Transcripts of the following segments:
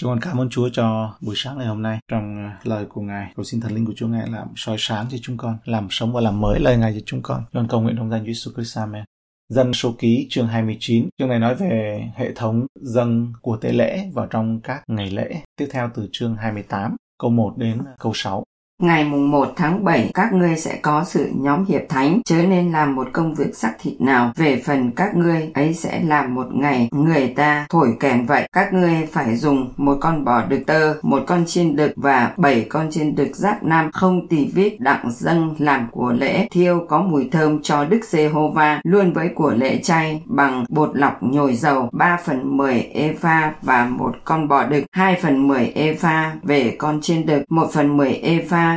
Chúng con cảm ơn Chúa cho buổi sáng ngày hôm nay. Trong ờ, lời của Ngài, cầu xin thần linh của Chúa Ngài làm soi sáng cho chúng con, làm sống và làm mới lời Ngài cho chúng con. Chúng con cầu nguyện trong danh Chúa Jesus Christ. Amen. Dân số ký chương 29. Chương này nói về hệ thống dân của tế lễ vào trong các ngày lễ. Tiếp theo từ chương 28, câu 1 đến câu 6. Ngày mùng 1 tháng 7, các ngươi sẽ có sự nhóm hiệp thánh, chớ nên làm một công việc sắc thịt nào. Về phần các ngươi, ấy sẽ làm một ngày, người ta thổi kèn vậy. Các ngươi phải dùng một con bò đực tơ, một con chiên đực và bảy con chiên đực giáp nam. Không tì vít đặng dâng làm của lễ. Thiêu có mùi thơm cho Đức Giê-hô-va, luôn với của lễ chay bằng bột lọc nhồi dầu, 3 phần 10 epha và một con bò đực, 2 phần 10 epha về con chiên đực, 1 phần 10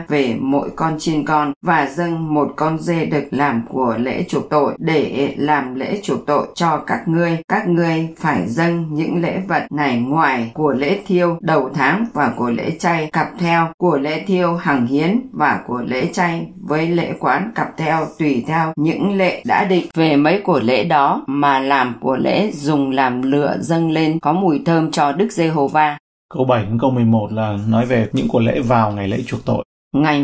về mỗi con chiên con và dâng một con dê đực làm của lễ chuộc tội để làm lễ chuộc tội cho các ngươi. Các ngươi phải dâng những lễ vật này ngoài của lễ thiêu đầu tháng và của lễ chay cặp theo, của lễ thiêu hằng hiến và của lễ chay với lễ quán cặp theo tùy theo những lệ đã định về mấy của lễ đó mà làm của lễ dùng làm lửa dâng lên có mùi thơm cho Đức Giê-hô-va. Câu 7 đến câu 11 là nói về những của lễ vào ngày lễ chuộc tội. Ngày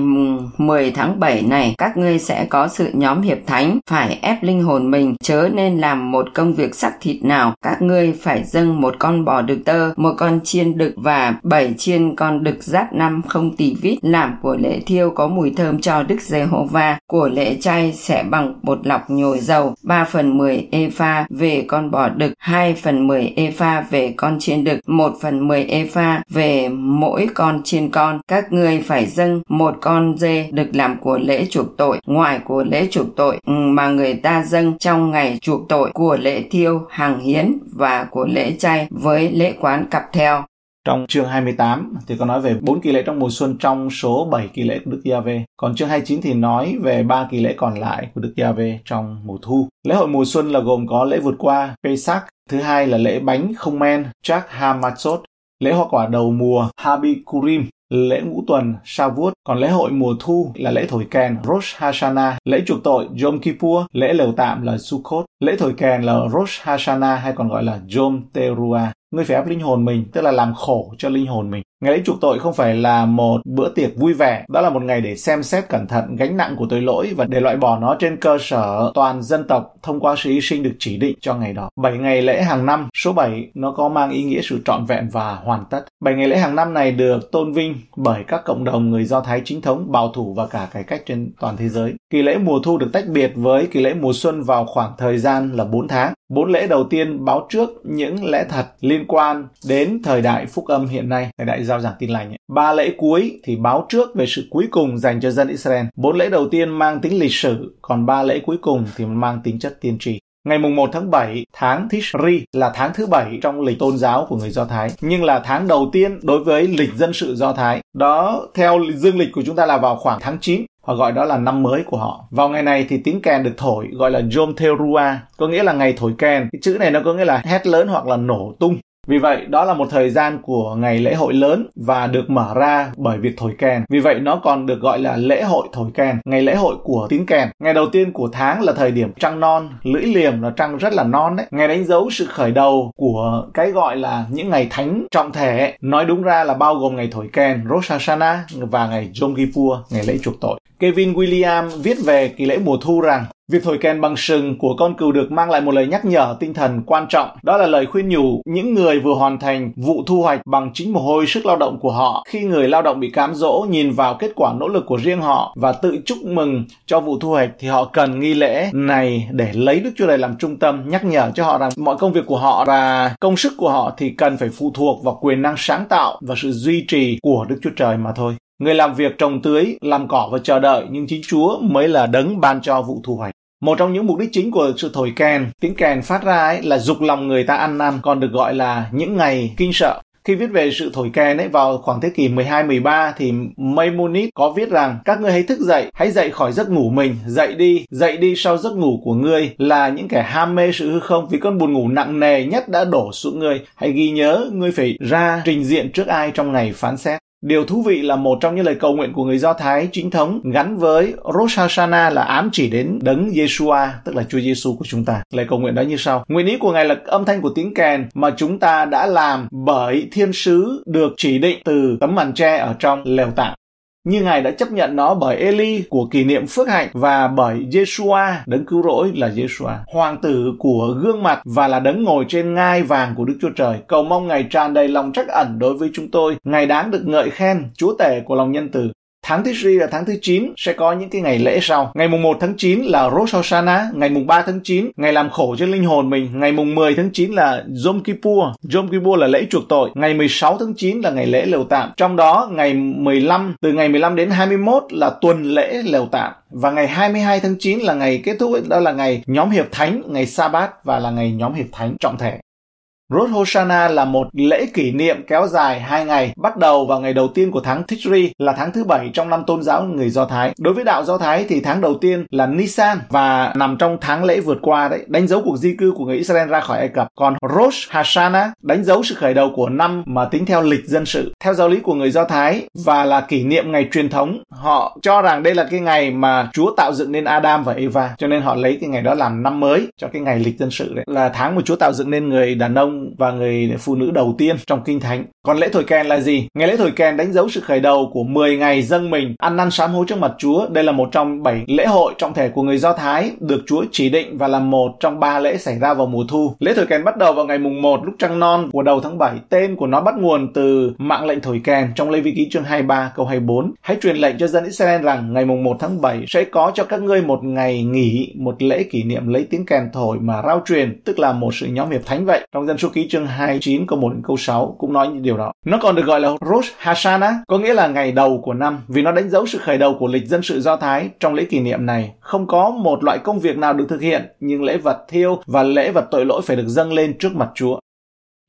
10 tháng 7 này, các ngươi sẽ có sự nhóm hiệp thánh, phải ép linh hồn mình, chớ nên làm một công việc sắc thịt nào. Các ngươi phải dâng một con bò đực tơ, một con chiên đực và bảy chiên con đực giáp năm không tỳ vít, làm của lễ thiêu có mùi thơm cho Đức Giê-hô-va. Của lễ chay sẽ bằng bột lọc nhồi dầu, 3 phần 10 epha về con bò đực, 2 phần 10 epha về con chiên đực, 1 phần 10 epha về mỗi con chiên con. Các ngươi phải dâng một con dê được làm của lễ chuộc tội ngoài của lễ chuộc tội ừ, mà người ta dâng trong ngày chuộc tội của lễ thiêu hàng hiến và của lễ chay với lễ quán cặp theo trong chương 28 thì có nói về bốn kỳ lễ trong mùa xuân trong số 7 kỳ lễ của Đức Giê-hê. Còn chương 29 thì nói về ba kỳ lễ còn lại của Đức Giê-hê trong mùa thu. Lễ hội mùa xuân là gồm có lễ vượt qua Pesach, thứ hai là lễ bánh không men Chak Hamatzot, lễ hoa quả đầu mùa Habikurim lễ ngũ tuần Shavuot, còn lễ hội mùa thu là lễ thổi kèn Rosh Hashanah, lễ chuộc tội Yom Kippur, lễ lều tạm là Sukkot, lễ thổi kèn là Rosh Hashanah hay còn gọi là Yom Teruah. Ngươi phải ép linh hồn mình, tức là làm khổ cho linh hồn mình. Ngày lễ chuộc tội không phải là một bữa tiệc vui vẻ, đó là một ngày để xem xét cẩn thận gánh nặng của tội lỗi và để loại bỏ nó trên cơ sở toàn dân tộc thông qua sự hy sinh được chỉ định cho ngày đó. 7 ngày lễ hàng năm, số 7 nó có mang ý nghĩa sự trọn vẹn và hoàn tất. 7 ngày lễ hàng năm này được tôn vinh bởi các cộng đồng người Do Thái chính thống, bảo thủ và cả cải cách trên toàn thế giới. Kỳ lễ mùa thu được tách biệt với kỳ lễ mùa xuân vào khoảng thời gian là 4 tháng. Bốn lễ đầu tiên báo trước những lẽ thật liên quan đến thời đại phúc âm hiện nay, thời đại giao giảng tin lành. Ba lễ cuối thì báo trước về sự cuối cùng dành cho dân Israel. Bốn lễ đầu tiên mang tính lịch sử, còn ba lễ cuối cùng thì mang tính chất tiên tri. Ngày mùng 1 tháng 7, tháng Tishri là tháng thứ bảy trong lịch tôn giáo của người Do Thái, nhưng là tháng đầu tiên đối với lịch dân sự Do Thái. Đó theo dương lịch của chúng ta là vào khoảng tháng 9 họ gọi đó là năm mới của họ. Vào ngày này thì tiếng kèn được thổi gọi là Yom Teruah, có nghĩa là ngày thổi kèn. Cái chữ này nó có nghĩa là hét lớn hoặc là nổ tung. Vì vậy, đó là một thời gian của ngày lễ hội lớn và được mở ra bởi việc thổi kèn. Vì vậy, nó còn được gọi là lễ hội thổi kèn, ngày lễ hội của tiếng kèn. Ngày đầu tiên của tháng là thời điểm trăng non, lưỡi liềm là trăng rất là non đấy. Ngày đánh dấu sự khởi đầu của cái gọi là những ngày thánh trọng thể. Nói đúng ra là bao gồm ngày thổi kèn, Rosh Hashanah và ngày Yom Kippur, ngày lễ chuộc tội. Kevin William viết về kỳ lễ mùa thu rằng Việc thổi kèn bằng sừng của con cừu được mang lại một lời nhắc nhở tinh thần quan trọng. Đó là lời khuyên nhủ những người vừa hoàn thành vụ thu hoạch bằng chính mồ hôi sức lao động của họ. Khi người lao động bị cám dỗ nhìn vào kết quả nỗ lực của riêng họ và tự chúc mừng cho vụ thu hoạch thì họ cần nghi lễ này để lấy Đức Chúa Trời làm trung tâm, nhắc nhở cho họ rằng mọi công việc của họ và công sức của họ thì cần phải phụ thuộc vào quyền năng sáng tạo và sự duy trì của Đức Chúa Trời mà thôi. Người làm việc trồng tưới, làm cỏ và chờ đợi, nhưng chính Chúa mới là đấng ban cho vụ thu hoạch. Một trong những mục đích chính của sự thổi kèn, tiếng kèn phát ra ấy là dục lòng người ta ăn năn, còn được gọi là những ngày kinh sợ. Khi viết về sự thổi kèn ấy vào khoảng thế kỷ 12-13 thì Maimonides có viết rằng các ngươi hãy thức dậy, hãy dậy khỏi giấc ngủ mình, dậy đi, dậy đi sau giấc ngủ của ngươi là những kẻ ham mê sự hư không vì cơn buồn ngủ nặng nề nhất đã đổ xuống ngươi. Hãy ghi nhớ ngươi phải ra trình diện trước ai trong ngày phán xét. Điều thú vị là một trong những lời cầu nguyện của người Do Thái chính thống gắn với Rosh Hashanah là ám chỉ đến đấng Yeshua, tức là Chúa Giêsu của chúng ta. Lời cầu nguyện đó như sau. Nguyện ý của Ngài là âm thanh của tiếng kèn mà chúng ta đã làm bởi thiên sứ được chỉ định từ tấm màn tre ở trong lều tạm như Ngài đã chấp nhận nó bởi Eli của kỷ niệm phước hạnh và bởi Yeshua, đấng cứu rỗi là Yeshua, hoàng tử của gương mặt và là đấng ngồi trên ngai vàng của Đức Chúa Trời. Cầu mong Ngài tràn đầy lòng trắc ẩn đối với chúng tôi. Ngài đáng được ngợi khen, Chúa tể của lòng nhân từ. Tháng thứ Tishri là tháng thứ 9 sẽ có những cái ngày lễ sau. Ngày mùng 1 tháng 9 là Rosh Hashanah, ngày mùng 3 tháng 9 ngày làm khổ cho linh hồn mình, ngày mùng 10 tháng 9 là Yom Kippur. Yom Kippur là lễ chuộc tội. Ngày 16 tháng 9 là ngày lễ lều tạm. Trong đó ngày 15 từ ngày 15 đến 21 là tuần lễ lều tạm và ngày 22 tháng 9 là ngày kết thúc đó là ngày nhóm hiệp thánh, ngày Sa-bát và là ngày nhóm hiệp thánh trọng thể. Rosh Hashanah là một lễ kỷ niệm kéo dài hai ngày, bắt đầu vào ngày đầu tiên của tháng Tishri là tháng thứ bảy trong năm tôn giáo người Do Thái. Đối với đạo Do Thái thì tháng đầu tiên là Nisan và nằm trong tháng lễ vượt qua đấy, đánh dấu cuộc di cư của người Israel ra khỏi Ai Cập. Còn Rosh Hashanah đánh dấu sự khởi đầu của năm mà tính theo lịch dân sự. Theo giáo lý của người Do Thái và là kỷ niệm ngày truyền thống, họ cho rằng đây là cái ngày mà Chúa tạo dựng nên Adam và Eva, cho nên họ lấy cái ngày đó làm năm mới cho cái ngày lịch dân sự đấy. Là tháng mà Chúa tạo dựng nên người đàn ông và người phụ nữ đầu tiên trong kinh thánh. Còn lễ thổi kèn là gì? Ngày lễ thổi kèn đánh dấu sự khởi đầu của 10 ngày dâng mình, ăn năn sám hối trước mặt Chúa. Đây là một trong 7 lễ hội trọng thể của người Do Thái được Chúa chỉ định và là một trong ba lễ xảy ra vào mùa thu. Lễ thổi kèn bắt đầu vào ngày mùng 1 lúc trăng non của đầu tháng 7. Tên của nó bắt nguồn từ mạng lệnh thổi kèn trong Lê Vi Ký chương 23 câu 24. Hãy truyền lệnh cho dân Israel rằng ngày mùng 1 tháng 7 sẽ có cho các ngươi một ngày nghỉ, một lễ kỷ niệm lấy tiếng kèn thổi mà rao truyền, tức là một sự nhóm hiệp thánh vậy. Trong dân số ký chương 29 câu 1 đến câu 6 cũng nói những điều đó. Nó còn được gọi là Rosh Hashanah, có nghĩa là ngày đầu của năm, vì nó đánh dấu sự khởi đầu của lịch dân sự Do Thái. Trong lễ kỷ niệm này, không có một loại công việc nào được thực hiện, nhưng lễ vật thiêu và lễ vật tội lỗi phải được dâng lên trước mặt Chúa.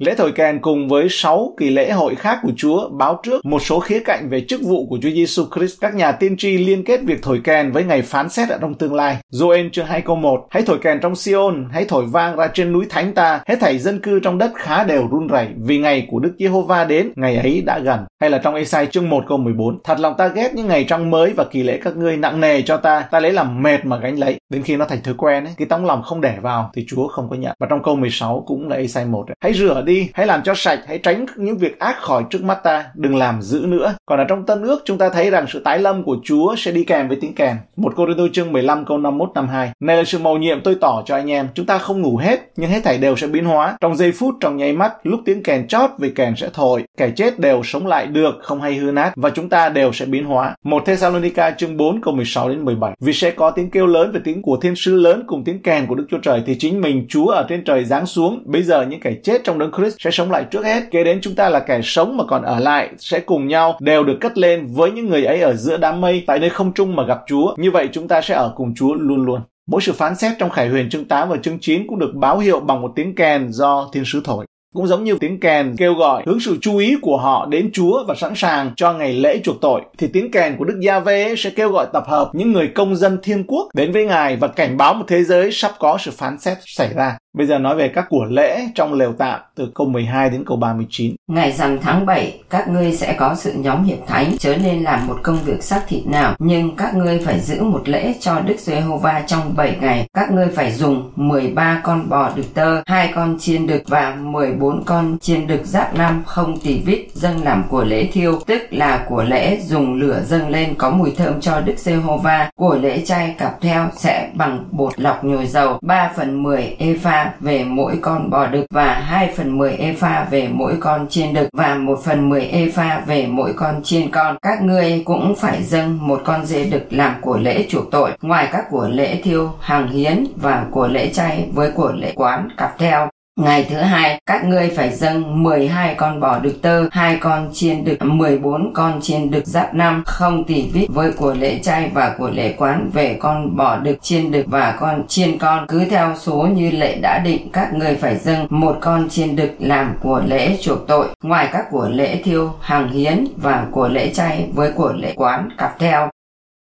Lễ thổi kèn cùng với 6 kỳ lễ hội khác của Chúa báo trước một số khía cạnh về chức vụ của Chúa Giêsu Christ. Các nhà tiên tri liên kết việc thổi kèn với ngày phán xét ở trong tương lai. Joel chương 2 câu 1 Hãy thổi kèn trong Sion, hãy thổi vang ra trên núi thánh ta, hết thảy dân cư trong đất khá đều run rẩy vì ngày của Đức Giê-hô-va đến, ngày ấy đã gần. Hay là trong Esai chương 1 câu 14 Thật lòng ta ghét những ngày trăng mới và kỳ lễ các ngươi nặng nề cho ta, ta lấy làm mệt mà gánh lấy. Đến khi nó thành thói quen ấy, cái tấm lòng không để vào thì Chúa không có nhận. Và trong câu 16 cũng là Esai 1 ấy. Hãy rửa đi, hãy làm cho sạch, hãy tránh những việc ác khỏi trước mắt ta, đừng làm dữ nữa. Còn ở trong Tân ước chúng ta thấy rằng sự tái lâm của Chúa sẽ đi kèm với tiếng kèn. Một cô Tô chương 15 câu 51 52. Này là sự mầu nhiệm tôi tỏ cho anh em, chúng ta không ngủ hết, nhưng hết thảy đều sẽ biến hóa. Trong giây phút, trong nháy mắt, lúc tiếng kèn chót vì kèn sẽ thổi, kẻ chết đều sống lại được, không hay hư nát và chúng ta đều sẽ biến hóa. Một Thessalonica chương 4 câu 16 đến 17. Vì sẽ có tiếng kêu lớn về tiếng của thiên sứ lớn cùng tiếng kèn của Đức Chúa Trời thì chính mình Chúa ở trên trời giáng xuống. Bây giờ những kẻ chết trong đấng Chris sẽ sống lại trước hết kế đến chúng ta là kẻ sống mà còn ở lại sẽ cùng nhau đều được cất lên với những người ấy ở giữa đám mây tại nơi không trung mà gặp Chúa. Như vậy chúng ta sẽ ở cùng Chúa luôn luôn. Mỗi sự phán xét trong Khải Huyền chương 8 và chương 9 cũng được báo hiệu bằng một tiếng kèn do thiên sứ thổi. Cũng giống như tiếng kèn kêu gọi hướng sự chú ý của họ đến Chúa và sẵn sàng cho ngày lễ chuộc tội, thì tiếng kèn của Đức Gia-vê sẽ kêu gọi tập hợp những người công dân thiên quốc đến với Ngài và cảnh báo một thế giới sắp có sự phán xét xảy ra. Bây giờ nói về các của lễ trong lều tạm từ câu 12 đến câu 39. Ngày rằm tháng 7, các ngươi sẽ có sự nhóm hiệp thánh, chớ nên làm một công việc xác thịt nào, nhưng các ngươi phải giữ một lễ cho Đức Giê-hô-va trong 7 ngày. Các ngươi phải dùng 13 con bò đực tơ, hai con chiên đực và 14 con chiên đực giáp năm không tỳ vít dâng làm của lễ thiêu, tức là của lễ dùng lửa dâng lên có mùi thơm cho Đức Giê-hô-va. Của lễ chay cặp theo sẽ bằng bột lọc nhồi dầu, 3 phần 10 về mỗi con bò đực và 2 phần 10 epha về mỗi con chiên đực và 1 phần 10 epha về mỗi con chiên con. Các ngươi cũng phải dâng một con dê đực làm của lễ chuộc tội, ngoài các của lễ thiêu, hàng hiến và của lễ chay với của lễ quán cặp theo. Ngày thứ hai, các ngươi phải dâng 12 con bò đực tơ, hai con chiên đực, 14 con chiên đực giáp năm, không tỉ vít với của lễ chay và của lễ quán về con bò đực chiên đực và con chiên con. Cứ theo số như lệ đã định, các ngươi phải dâng một con chiên đực làm của lễ chuộc tội, ngoài các của lễ thiêu, hàng hiến và của lễ chay với của lễ quán cặp theo.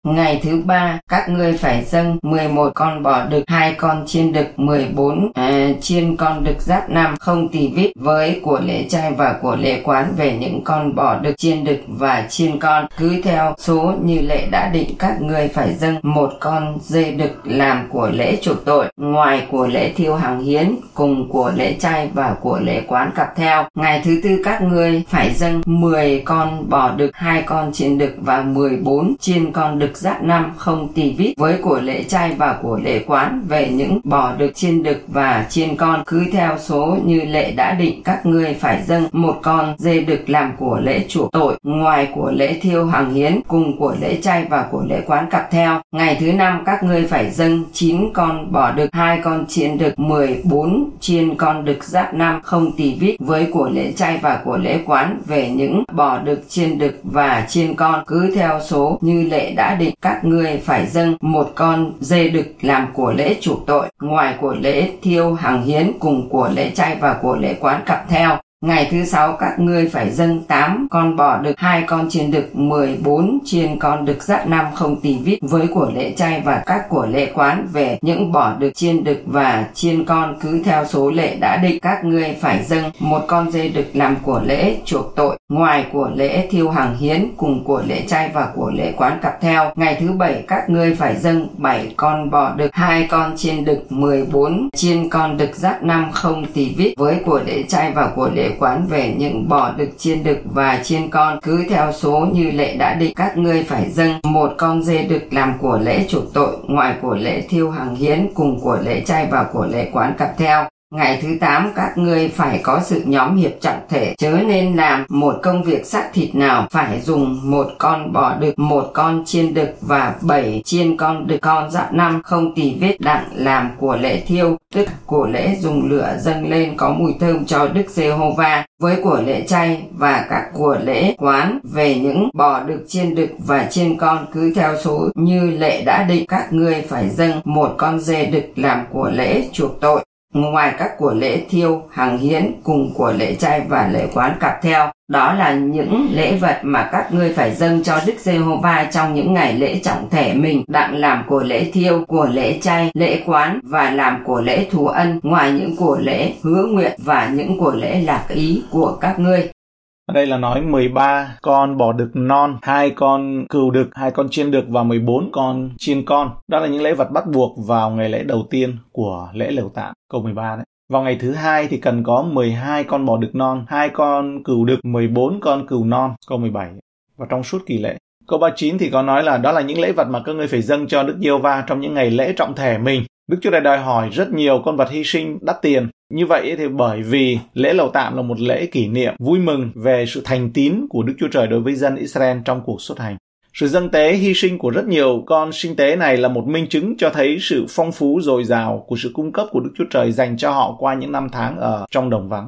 Ngày thứ ba, các ngươi phải dâng 11 con bò đực, hai con chiên đực, 14 à, chiên con đực giáp năm không tỳ vít với của lễ trai và của lễ quán về những con bò đực, chiên đực và chiên con. Cứ theo số như lệ đã định các ngươi phải dâng một con dê đực làm của lễ chuộc tội, ngoài của lễ thiêu hàng hiến, cùng của lễ trai và của lễ quán cặp theo. Ngày thứ tư các ngươi phải dâng 10 con bò đực, hai con chiên đực và 14 chiên con đực giáp năm không tỳ vít với của lễ chay và của lễ quán về những bò đực chiên đực và chiên con. Cứ theo số như lệ đã định, các ngươi phải dâng một con dê đực làm của lễ chuộc tội. Ngoài của lễ thiêu hàng hiến, cùng của lễ chay và của lễ quán cặp theo. Ngày thứ năm, các ngươi phải dâng chín con bò đực, hai con chiên đực 14 chiên con đực giáp năm không tỳ vít với của lễ chay và của lễ quán về những bò đực chiên đực và chiên con. Cứ theo số như lệ đã định các ngươi phải dâng một con dê đực làm của lễ chuộc tội. Ngoài của lễ thiêu hàng hiến cùng của lễ chay và của lễ quán cặp theo. Ngày thứ sáu các ngươi phải dâng 8 con bò đực, hai con chiên đực, 14 chiên con đực giáp năm không tỳ vít với của lễ chay và các của lễ quán về những bò đực chiên đực và chiên con cứ theo số lệ đã định. Các ngươi phải dâng một con dê đực làm của lễ chuộc tội ngoài của lễ thiêu hàng hiến cùng của lễ chay và của lễ quán cặp theo. Ngày thứ bảy các ngươi phải dâng 7 con bò đực, hai con chiên đực, 14 chiên con đực giáp năm không tỳ vít với của lễ chay và của lễ quán về những bò đực chiên đực và chiên con cứ theo số như lệ đã định các ngươi phải dâng một con dê đực làm của lễ chuộc tội ngoài của lễ thiêu hàng hiến cùng của lễ chay và của lễ quán cặp theo Ngày thứ 8 các ngươi phải có sự nhóm hiệp trọng thể, chớ nên làm một công việc xác thịt nào, phải dùng một con bò đực, một con chiên đực và bảy chiên con đực. Con dạ năm không tì vết đặng làm của lễ thiêu, tức của lễ dùng lửa dâng lên có mùi thơm cho Đức Giê-hô-va. Với của lễ chay và các của lễ quán về những bò đực chiên đực và chiên con cứ theo số như lệ đã định các ngươi phải dâng một con dê đực làm của lễ chuộc tội. Ngoài các của lễ thiêu, hàng hiến cùng của lễ chay và lễ quán cặp theo, đó là những lễ vật mà các ngươi phải dâng cho Đức Giê-hô-va trong những ngày lễ trọng thể mình, đặng làm của lễ thiêu, của lễ chay, lễ quán và làm của lễ thù ân, ngoài những của lễ hứa nguyện và những của lễ lạc ý của các ngươi. Ở đây là nói 13 con bò đực non, hai con cừu đực, hai con chiên đực và 14 con chiên con. Đó là những lễ vật bắt buộc vào ngày lễ đầu tiên của lễ lều tạm, câu 13 đấy. Vào ngày thứ hai thì cần có 12 con bò đực non, hai con cừu đực, 14 con cừu non, câu 17. Và trong suốt kỳ lễ. Câu 39 thì có nói là đó là những lễ vật mà các ngươi phải dâng cho Đức Diêu va trong những ngày lễ trọng thể mình. Đức Chúa Trời đòi hỏi rất nhiều con vật hy sinh đắt tiền. Như vậy thì bởi vì lễ lầu tạm là một lễ kỷ niệm vui mừng về sự thành tín của Đức Chúa Trời đối với dân Israel trong cuộc xuất hành. Sự dâng tế hy sinh của rất nhiều con sinh tế này là một minh chứng cho thấy sự phong phú dồi dào của sự cung cấp của Đức Chúa Trời dành cho họ qua những năm tháng ở trong đồng vắng.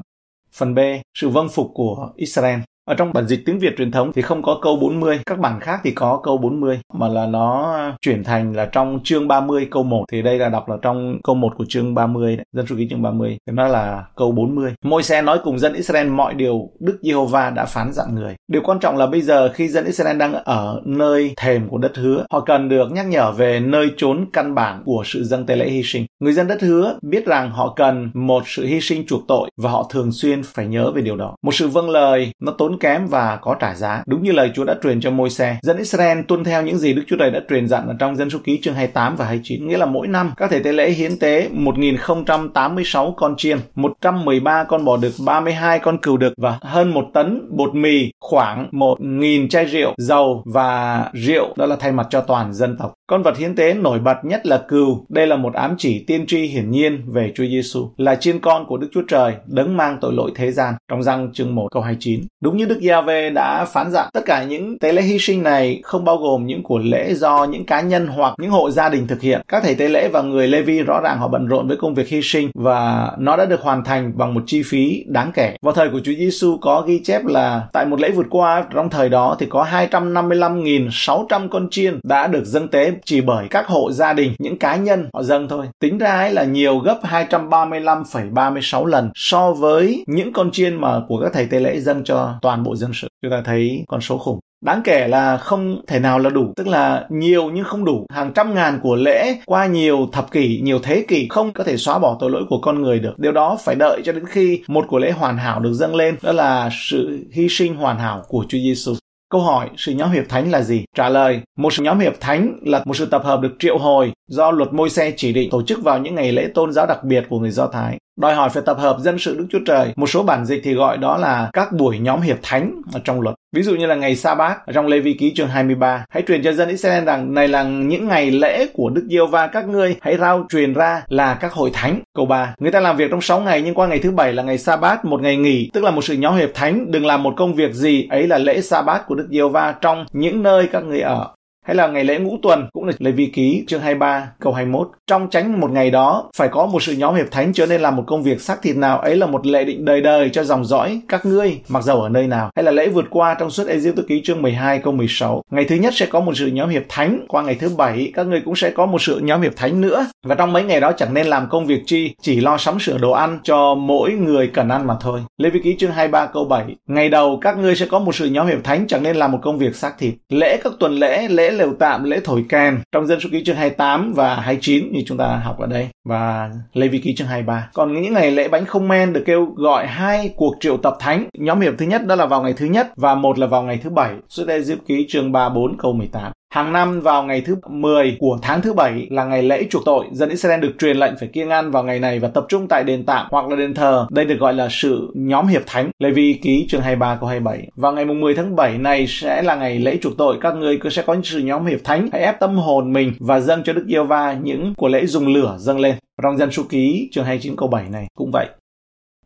Phần B, sự vâng phục của Israel. Ở trong bản dịch tiếng Việt truyền thống thì không có câu 40, các bản khác thì có câu 40 mà là nó chuyển thành là trong chương 30 câu 1 thì đây là đọc là trong câu 1 của chương 30 đấy, dân số ký chương 30 thì nó là câu 40. Môi xe nói cùng dân Israel mọi điều Đức Giê-hô-va đã phán dặn người. Điều quan trọng là bây giờ khi dân Israel đang ở nơi thềm của đất hứa, họ cần được nhắc nhở về nơi trốn căn bản của sự dâng tế lễ hy sinh. Người dân đất hứa biết rằng họ cần một sự hy sinh chuộc tội và họ thường xuyên phải nhớ về điều đó. Một sự vâng lời nó tốn tốn kém và có trả giá. Đúng như lời Chúa đã truyền cho môi xe. Dân Israel tuân theo những gì Đức Chúa Trời đã truyền dặn ở trong dân số ký chương 28 và 29. Nghĩa là mỗi năm các thể tế lễ hiến tế 1086 con chiên, 113 con bò đực, 32 con cừu đực và hơn một tấn bột mì, khoảng 1.000 chai rượu, dầu và rượu đó là thay mặt cho toàn dân tộc. Con vật hiến tế nổi bật nhất là cừu. Đây là một ám chỉ tiên tri hiển nhiên về Chúa Giêsu, là chiên con của Đức Chúa Trời, đấng mang tội lỗi thế gian. Trong răng chương 1 câu 29. Đúng như Đức Giê-hê đã phán dặn, tất cả những tế lễ hy sinh này không bao gồm những của lễ do những cá nhân hoặc những hộ gia đình thực hiện. Các thầy tế lễ và người Levi rõ ràng họ bận rộn với công việc hy sinh và nó đã được hoàn thành bằng một chi phí đáng kể. Vào thời của Chúa Giêsu có ghi chép là tại một lễ vượt qua trong thời đó thì có 255.600 con chiên đã được dâng tế chỉ bởi các hộ gia đình, những cá nhân họ dâng thôi. Tính ra ấy là nhiều gấp 235,36 lần so với những con chiên mà của các thầy tế lễ dâng cho toàn bộ dân sự. Chúng ta thấy con số khủng. Đáng kể là không thể nào là đủ, tức là nhiều nhưng không đủ. Hàng trăm ngàn của lễ qua nhiều thập kỷ, nhiều thế kỷ không có thể xóa bỏ tội lỗi của con người được. Điều đó phải đợi cho đến khi một của lễ hoàn hảo được dâng lên, đó là sự hy sinh hoàn hảo của Chúa Giêsu. Câu hỏi, sự nhóm hiệp thánh là gì? Trả lời, một sự nhóm hiệp thánh là một sự tập hợp được triệu hồi do luật môi xe chỉ định tổ chức vào những ngày lễ tôn giáo đặc biệt của người Do Thái đòi hỏi phải tập hợp dân sự Đức Chúa Trời. Một số bản dịch thì gọi đó là các buổi nhóm hiệp thánh ở trong luật. Ví dụ như là ngày sa bát trong Lê Vi ký chương 23. Hãy truyền cho dân Israel rằng này là những ngày lễ của Đức Giêsu va các ngươi hãy rao truyền ra là các hội thánh. Câu 3. Người ta làm việc trong 6 ngày nhưng qua ngày thứ bảy là ngày sa bát, một ngày nghỉ, tức là một sự nhóm hiệp thánh, đừng làm một công việc gì, ấy là lễ sa bát của Đức Giêsu va trong những nơi các ngươi ở hay là ngày lễ ngũ tuần cũng là Lê Vi Ký chương 23 câu 21. Trong tránh một ngày đó phải có một sự nhóm hiệp thánh trở nên làm một công việc xác thịt nào ấy là một lệ định đời đời cho dòng dõi các ngươi mặc dầu ở nơi nào. Hay là lễ vượt qua trong suốt Ê-diêu Ký chương 12 câu 16. Ngày thứ nhất sẽ có một sự nhóm hiệp thánh, qua ngày thứ bảy các ngươi cũng sẽ có một sự nhóm hiệp thánh nữa. Và trong mấy ngày đó chẳng nên làm công việc chi, chỉ lo sắm sửa đồ ăn cho mỗi người cần ăn mà thôi. Lê Vi Ký chương 23 câu 7. Ngày đầu các ngươi sẽ có một sự nhóm hiệp thánh chẳng nên làm một công việc xác thịt. Lễ các tuần lễ, lễ lều tạm, lễ thổi kèn trong dân số ký chương 28 và 29 như chúng ta học ở đây và Lê Vi ký chương 23. Còn những ngày lễ bánh không men được kêu gọi hai cuộc triệu tập thánh. Nhóm hiệp thứ nhất đó là vào ngày thứ nhất và một là vào ngày thứ bảy. Xuất đây Diệp ký chương 34 câu 18. Hàng năm vào ngày thứ 10 của tháng thứ bảy là ngày lễ chuộc tội, dân Israel được truyền lệnh phải kiêng ăn vào ngày này và tập trung tại đền tạm hoặc là đền thờ. Đây được gọi là sự nhóm hiệp thánh. Lê Vi ký chương 23 câu 27. Vào ngày 10 tháng 7 này sẽ là ngày lễ chuộc tội. Các ngươi sẽ có sự nhóm hiệp thánh. Hãy ép tâm hồn mình và dâng cho Đức Giê-va những của lễ dùng lửa dâng lên. Trong dân số ký chương 29 câu 7 này cũng vậy.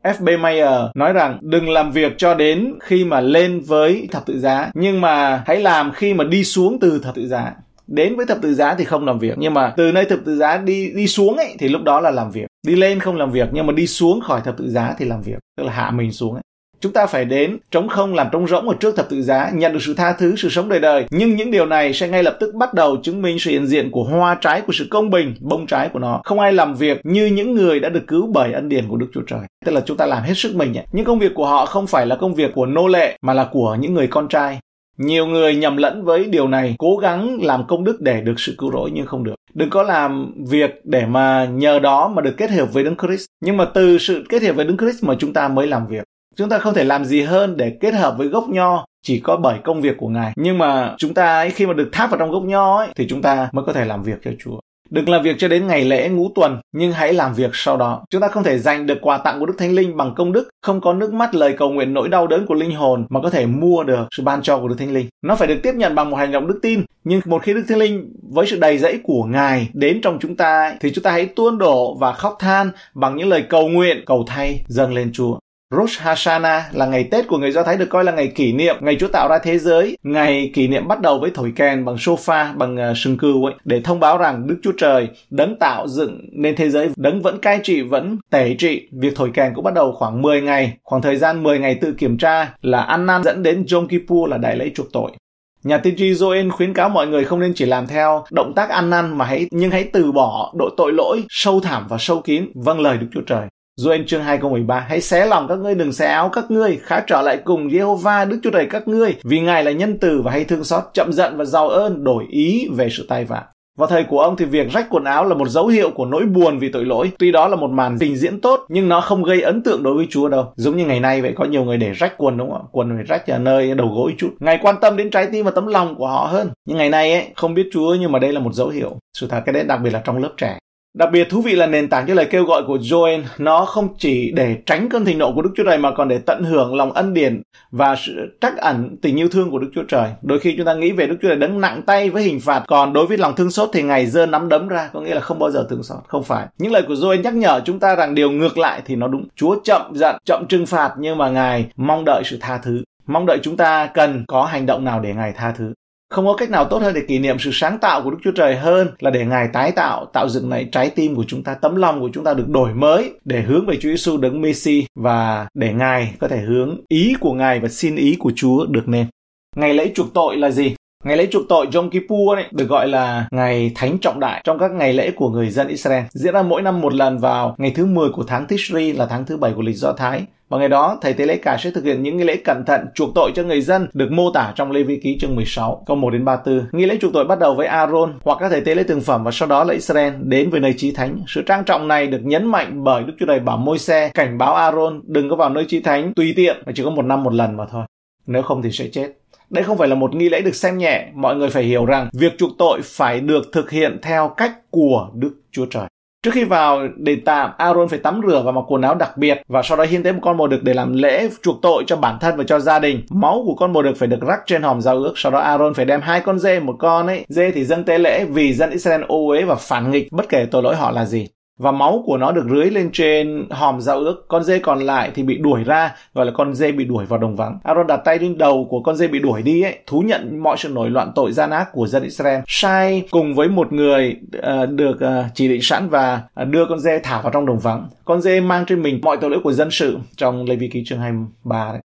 F.B. Mayer nói rằng đừng làm việc cho đến khi mà lên với thập tự giá, nhưng mà hãy làm khi mà đi xuống từ thập tự giá. Đến với thập tự giá thì không làm việc, nhưng mà từ nơi thập tự giá đi đi xuống ấy thì lúc đó là làm việc. Đi lên không làm việc, nhưng mà đi xuống khỏi thập tự giá thì làm việc, tức là hạ mình xuống ấy. Chúng ta phải đến trống không làm trống rỗng ở trước thập tự giá, nhận được sự tha thứ, sự sống đời đời. Nhưng những điều này sẽ ngay lập tức bắt đầu chứng minh sự hiện diện của hoa trái của sự công bình, bông trái của nó. Không ai làm việc như những người đã được cứu bởi ân điển của Đức Chúa Trời. Tức là chúng ta làm hết sức mình. Ấy. Những công việc của họ không phải là công việc của nô lệ mà là của những người con trai. Nhiều người nhầm lẫn với điều này, cố gắng làm công đức để được sự cứu rỗi nhưng không được. Đừng có làm việc để mà nhờ đó mà được kết hợp với Đấng Christ. Nhưng mà từ sự kết hợp với Đấng Christ mà chúng ta mới làm việc. Chúng ta không thể làm gì hơn để kết hợp với gốc nho chỉ có bởi công việc của Ngài. Nhưng mà chúng ta ấy, khi mà được tháp vào trong gốc nho ấy, thì chúng ta mới có thể làm việc cho Chúa. Đừng làm việc cho đến ngày lễ ngũ tuần, nhưng hãy làm việc sau đó. Chúng ta không thể giành được quà tặng của Đức Thánh Linh bằng công đức, không có nước mắt lời cầu nguyện nỗi đau đớn của linh hồn mà có thể mua được sự ban cho của Đức Thánh Linh. Nó phải được tiếp nhận bằng một hành động đức tin, nhưng một khi Đức Thánh Linh với sự đầy dẫy của Ngài đến trong chúng ta thì chúng ta hãy tuôn đổ và khóc than bằng những lời cầu nguyện, cầu thay dâng lên Chúa. Rosh Hashanah là ngày Tết của người Do Thái được coi là ngày kỷ niệm, ngày Chúa tạo ra thế giới. Ngày kỷ niệm bắt đầu với thổi kèn bằng sofa, bằng uh, sừng cừu ấy, để thông báo rằng Đức Chúa Trời đấng tạo dựng nên thế giới, đấng vẫn cai trị, vẫn tể trị. Việc thổi kèn cũng bắt đầu khoảng 10 ngày, khoảng thời gian 10 ngày tự kiểm tra là ăn năn dẫn đến Yom Kippur là đại lễ chuộc tội. Nhà tiên tri Joel khuyến cáo mọi người không nên chỉ làm theo động tác ăn năn mà hãy nhưng hãy từ bỏ đội tội lỗi sâu thẳm và sâu kín vâng lời Đức Chúa Trời. Joel chương 2 câu 13 Hãy xé lòng các ngươi, đừng xé áo các ngươi, khá trở lại cùng Jehovah Đức Chúa Trời các ngươi, vì Ngài là nhân từ và hay thương xót, chậm giận và giàu ơn, đổi ý về sự tai vạ vào thời của ông thì việc rách quần áo là một dấu hiệu của nỗi buồn vì tội lỗi. Tuy đó là một màn trình diễn tốt, nhưng nó không gây ấn tượng đối với Chúa đâu. Giống như ngày nay vậy, có nhiều người để rách quần, đúng không ạ? Quần phải rách ở nơi đầu gối chút. Ngài quan tâm đến trái tim và tấm lòng của họ hơn. Nhưng ngày nay ấy, không biết Chúa, nhưng mà đây là một dấu hiệu. Sự thật cái đấy, đặc biệt là trong lớp trẻ. Đặc biệt thú vị là nền tảng cho lời kêu gọi của Joel nó không chỉ để tránh cơn thịnh nộ của Đức Chúa Trời mà còn để tận hưởng lòng ân điển và sự trắc ẩn tình yêu thương của Đức Chúa Trời. Đôi khi chúng ta nghĩ về Đức Chúa Trời đấng nặng tay với hình phạt, còn đối với lòng thương xót thì ngày dơ nắm đấm ra, có nghĩa là không bao giờ thương xót, không phải. Những lời của Joel nhắc nhở chúng ta rằng điều ngược lại thì nó đúng. Chúa chậm giận, chậm trừng phạt nhưng mà Ngài mong đợi sự tha thứ. Mong đợi chúng ta cần có hành động nào để Ngài tha thứ. Không có cách nào tốt hơn để kỷ niệm sự sáng tạo của Đức Chúa Trời hơn là để Ngài tái tạo, tạo dựng lại trái tim của chúng ta, tấm lòng của chúng ta được đổi mới để hướng về Chúa Giêsu đấng Messi và để Ngài có thể hướng ý của Ngài và xin ý của Chúa được nên. Ngày lễ chuộc tội là gì? Ngày lễ chuộc tội Yom Kippur ấy, được gọi là ngày thánh trọng đại trong các ngày lễ của người dân Israel, diễn ra mỗi năm một lần vào ngày thứ 10 của tháng Tishri là tháng thứ bảy của lịch Do Thái. Và ngày đó, thầy tế lễ cả sẽ thực hiện những nghi lễ cẩn thận chuộc tội cho người dân được mô tả trong Lê Vi Ký chương 16, câu 1 đến 34. Nghi lễ chuộc tội bắt đầu với Aaron hoặc các thầy tế lễ từng phẩm và sau đó là Israel đến với nơi chí thánh. Sự trang trọng này được nhấn mạnh bởi Đức Chúa Trời bảo môi xe cảnh báo Aaron đừng có vào nơi chí thánh tùy tiện mà chỉ có một năm một lần mà thôi. Nếu không thì sẽ chết. Đây không phải là một nghi lễ được xem nhẹ, mọi người phải hiểu rằng việc chuộc tội phải được thực hiện theo cách của Đức Chúa Trời. Trước khi vào đền tạm, Aaron phải tắm rửa và mặc quần áo đặc biệt và sau đó hiến tế một con bò đực để làm lễ chuộc tội cho bản thân và cho gia đình. Máu của con bò đực phải được rắc trên hòm giao ước. Sau đó Aaron phải đem hai con dê, một con ấy. Dê thì dâng tế lễ vì dân Israel ô uế và phản nghịch bất kể tội lỗi họ là gì và máu của nó được rưới lên trên hòm giao ước. Con dê còn lại thì bị đuổi ra, gọi là con dê bị đuổi vào đồng vắng. Aaron đặt tay lên đầu của con dê bị đuổi đi ấy, thú nhận mọi sự nổi loạn tội gian ác của dân Israel. Sai cùng với một người uh, được uh, chỉ định sẵn và uh, đưa con dê thả vào trong đồng vắng. Con dê mang trên mình mọi tội lỗi của dân sự trong Lê Vi Ký chương 23 đấy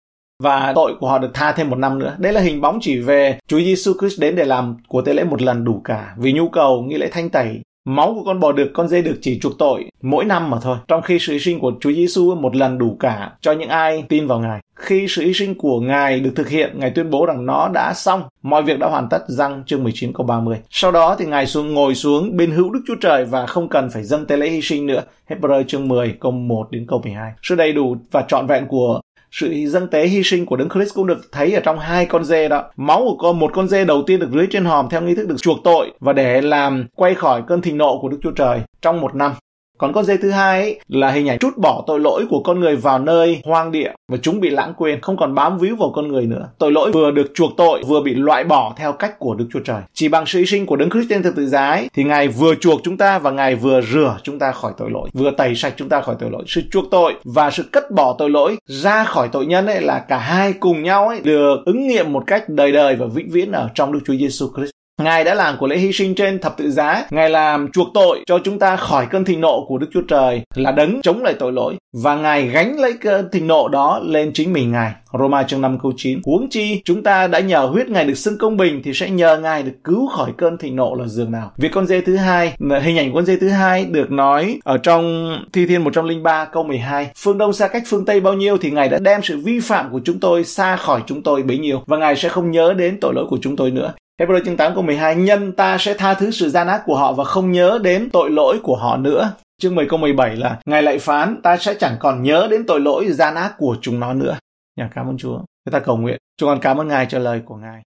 và tội của họ được tha thêm một năm nữa. Đây là hình bóng chỉ về Chúa Giêsu Christ đến để làm của tế lễ một lần đủ cả vì nhu cầu nghi lễ thanh tẩy Máu của con bò được, con dê được chỉ chuộc tội mỗi năm mà thôi. Trong khi sự hy sinh của Chúa Giêsu một lần đủ cả cho những ai tin vào Ngài. Khi sự hy sinh của Ngài được thực hiện, Ngài tuyên bố rằng nó đã xong, mọi việc đã hoàn tất, răng chương 19 câu 30. Sau đó thì Ngài xuống ngồi xuống bên hữu Đức Chúa Trời và không cần phải dâng tế lễ hy sinh nữa. Hebrew chương 10 câu 1 đến câu 12. Sự đầy đủ và trọn vẹn của sự dâng tế hy sinh của Đấng Christ cũng được thấy ở trong hai con dê đó. Máu của con, một con dê đầu tiên được rưới trên hòm theo nghi thức được chuộc tội và để làm quay khỏi cơn thịnh nộ của Đức Chúa Trời trong một năm. Còn con dê thứ hai ấy, là hình ảnh trút bỏ tội lỗi của con người vào nơi hoang địa và chúng bị lãng quên, không còn bám víu vào con người nữa. Tội lỗi vừa được chuộc tội, vừa bị loại bỏ theo cách của Đức Chúa Trời. Chỉ bằng sự hy sinh của Đấng Christ trên thực tự giá ấy, thì Ngài vừa chuộc chúng ta và Ngài vừa rửa chúng ta khỏi tội lỗi, vừa tẩy sạch chúng ta khỏi tội lỗi. Sự chuộc tội và sự cất bỏ tội lỗi ra khỏi tội nhân ấy là cả hai cùng nhau ấy được ứng nghiệm một cách đời đời và vĩnh viễn ở trong Đức Chúa Giêsu Christ. Ngài đã làm của lễ hy sinh trên thập tự giá. Ngài làm chuộc tội cho chúng ta khỏi cơn thịnh nộ của Đức Chúa Trời là đấng chống lại tội lỗi. Và Ngài gánh lấy cơn thịnh nộ đó lên chính mình Ngài. Roma chương 5 câu 9. Huống chi chúng ta đã nhờ huyết Ngài được xưng công bình thì sẽ nhờ Ngài được cứu khỏi cơn thịnh nộ là dường nào. Việc con dê thứ hai, hình ảnh con dê thứ hai được nói ở trong Thi Thiên 103 câu 12. Phương Đông xa cách phương Tây bao nhiêu thì Ngài đã đem sự vi phạm của chúng tôi xa khỏi chúng tôi bấy nhiêu và Ngài sẽ không nhớ đến tội lỗi của chúng tôi nữa. Hebrew chương 8 câu 12 Nhân ta sẽ tha thứ sự gian ác của họ và không nhớ đến tội lỗi của họ nữa. Chương 10 câu 17 là, Ngài lại phán, ta sẽ chẳng còn nhớ đến tội lỗi gian ác của chúng nó nữa. Nhà cảm ơn Chúa. Chúng ta cầu nguyện. Chúng con cảm ơn Ngài cho lời của Ngài.